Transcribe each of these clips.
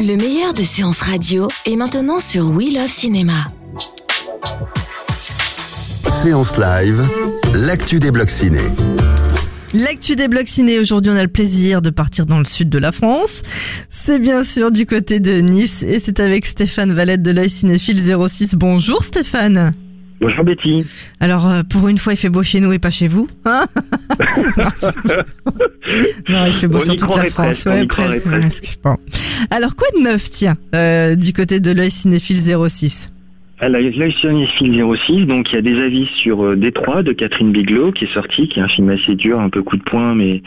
Le meilleur de séances radio est maintenant sur We Love Cinéma. Séance live, l'actu des blocs ciné. L'actu des blocs ciné, aujourd'hui on a le plaisir de partir dans le sud de la France. C'est bien sûr du côté de Nice et c'est avec Stéphane Valette de l'œil cinéphile 06. Bonjour Stéphane. Bonjour Betty. Alors euh, pour une fois il fait beau chez nous et pas chez vous. Hein? non, il fait beau On sur toute la France. presque, croirait presque, presque. Bon. Alors quoi de neuf tiens euh, du côté de l'œil cinéphile 06 Alors, l'œil cinéphile 06, donc il y a des avis sur euh, Détroit de Catherine Bigelow qui est sorti, qui est un film assez dur, un peu coup de poing, mais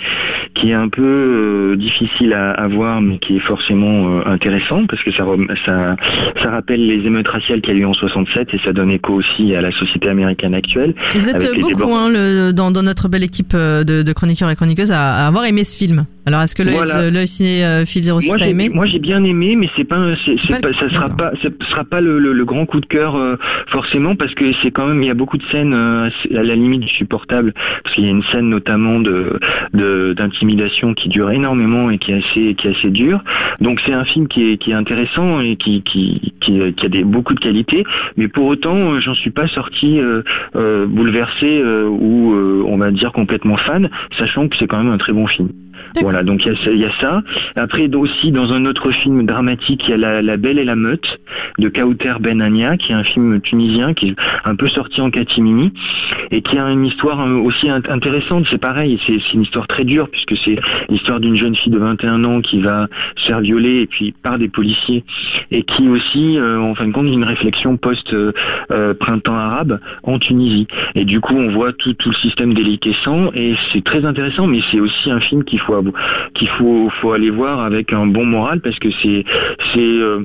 qui est un peu euh, difficile à, à voir, mais qui est forcément euh, intéressant parce que ça, ça, ça rappelle les émeutes raciales qu'il y a eu en 67 et ça donne écho aussi à la société américaine actuelle. Vous êtes beaucoup hein, le- dans, dans notre belle équipe euh, de, de chroniqueurs et chroniqueuses à, à avoir aimé ce film. Alors est-ce que l'œil Voilà. l'œil cinéphile 06 Moi a aimé moi j'ai bien aimé, mais c'est pas, pas pas- le- ça sera pas, ça sera pas le, le- le grand coup de cœur euh, forcément parce que c'est quand même il y a beaucoup de scènes euh, à la limite du supportable parce qu'il y a une scène notamment de, de- d'intimidation qui dure énormément et qui est assez qui est assez dure. Donc c'est un film qui est, qui est intéressant et qui qui, qui, qui a des, beaucoup de qualités, mais pour autant euh, j'en suis pas sorti euh, euh, bouleversé euh, ou euh, on va dire complètement fan, sachant que c'est quand même un très bon film. Voilà, donc il y, a ça-. Après aussi dans un autre film dramatique, il y a La, Belle et la Meute de Kauter Ben Ania, qui est un film tunisien qui est un peu sorti en catimini et qui a une histoire euh, aussi int- intéressante. C'est pareil, c'est une histoire très dure puisque c'est l'histoire d'une jeune fille de 21 ans qui va se faire violer et puis par des policiers et qui aussi, euh, en fin de compte, une réflexion post euh, arabe en Tunisie. Et du coup, on voit tout, tout le système déliquescent et c'est très intéressant, mais c'est aussi un film qu'il faut qu'il faut faut aller voir avec un bon moral parce que c'est c'est euh,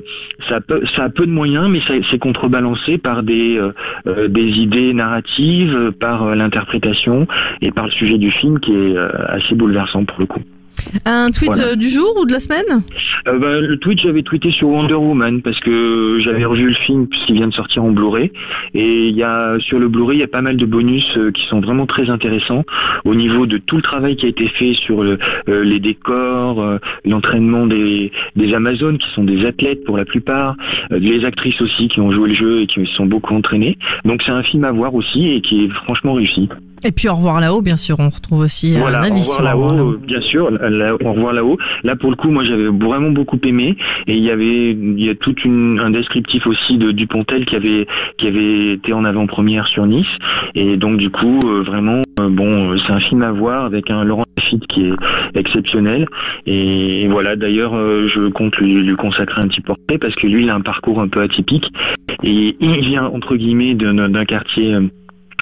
ça a peu de moyens, mais c'est contrebalancé par des euh, euh, des idées narratives, par l'interprétation et par le sujet du film qui est assez bouleversant pour le coup. Un tweet Voilà. euh, du jour ou de la semaine Euh, bah, le tweet, j'avais tweeté sur Wonder Woman parce que j'avais revu le film puisqu'il vient de sortir en Blu-ray. Et il y a sur le Blu-ray, il y a pas mal de bonus euh, qui sont vraiment très intéressants au niveau de tout le travail qui a été fait sur le- les décors, l'entraînement des, des Amazones qui sont des athlètes pour la plupart, les actrices aussi qui ont joué le jeu et qui se sont beaucoup entraînées. Donc c'est un film à voir aussi et qui est franchement réussi. Et puis au revoir là-haut, bien sûr, on retrouve aussi euh, Voilà, un au avis Au revoir là-haut, euh, bien sûr, là, au revoir là-haut. Là, pour le coup, moi, j'avais vraiment beaucoup aimé, et il y avait, il y a tout une, un descriptif aussi de Dupontel qui avait, qui avait été en avant-première sur Nice, et donc du coup, euh, vraiment, euh, bon, euh, c'est un film à voir avec un Laurent Lafitte qui est exceptionnel, et, voilà. D'ailleurs, euh, je compte lui, lui consacrer un petit portrait parce que lui, il a un parcours un peu atypique, et il vient entre guillemets d'un d'un quartier.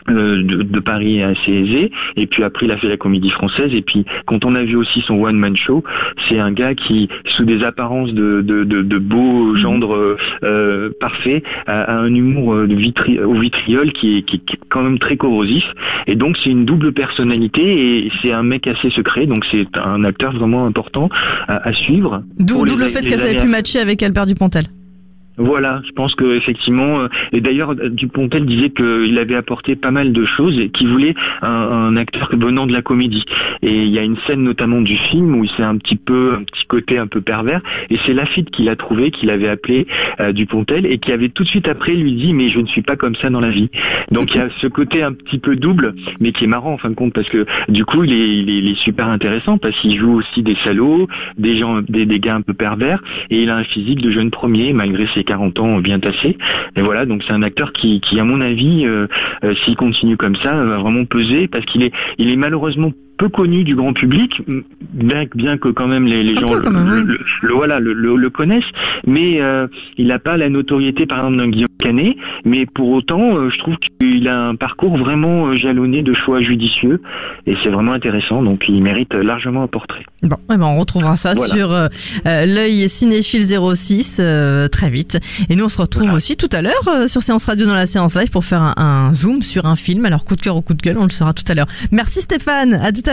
Euh, de, de Paris assez aisé. Et puis après il a fait la comédie française. Et puis quand on a vu aussi son one man show c'est un gars qui sous des apparences de, de, de, de beau gendre euh, euh, parfait a, a un humour euh, de vitri au vitriol qui est, qui, qui est quand même très corrosif. Et donc c'est une double personnalité et c'est un mec assez secret. Donc c'est un acteur vraiment important à, à suivre. D'où le fait qu'elle avait années pu matcher avec Albert Dupontel. Voilà, je pense que effectivement, euh, et d'ailleurs euh, Dupontel disait qu'il avait apporté pas mal de choses et qu'il voulait un, acteur venant de la comédie. Et il y a une scène notamment du film où c'est un petit peu un petit côté un peu pervers et c'est Lafitte qui l'a trouvé, qui l'avait appelé euh, Dupontel et qui avait tout de suite après lui dit mais je ne suis pas comme ça dans la vie. Donc il y a ce côté un petit peu double, mais qui est marrant en fin de compte parce que du coup il il il est super intéressant parce qu'il joue aussi des salauds, des gens, des, des gars un peu pervers et il a un physique de jeune premier malgré ses 40 ans bien tassés. Et voilà, donc c'est un acteur qui, qui à mon avis, euh, euh, s'il continue comme ça, va vraiment peser parce qu'il est, il est malheureusement peu connu du grand public, bien, bien que quand même les, gens le, voilà le, connaissent, mais euh, il n'a pas la notoriété par exemple d'un Guillaume Canet, mais pour autant, euh, je trouve qu'il a un parcours vraiment euh, jalonné de choix judicieux et c'est vraiment intéressant, donc il mérite largement un portrait. Bon, eh ben on retrouvera ça sur l'œil cinéphile 06 très vite. Et nous on se retrouve aussi tout à l'heure sur Séance Radio dans la séance live pour faire un, un zoom sur un film. Alors coup de cœur ou coup de gueule, on le saura tout à l'heure. Merci Stéphane, à tout à l'heure.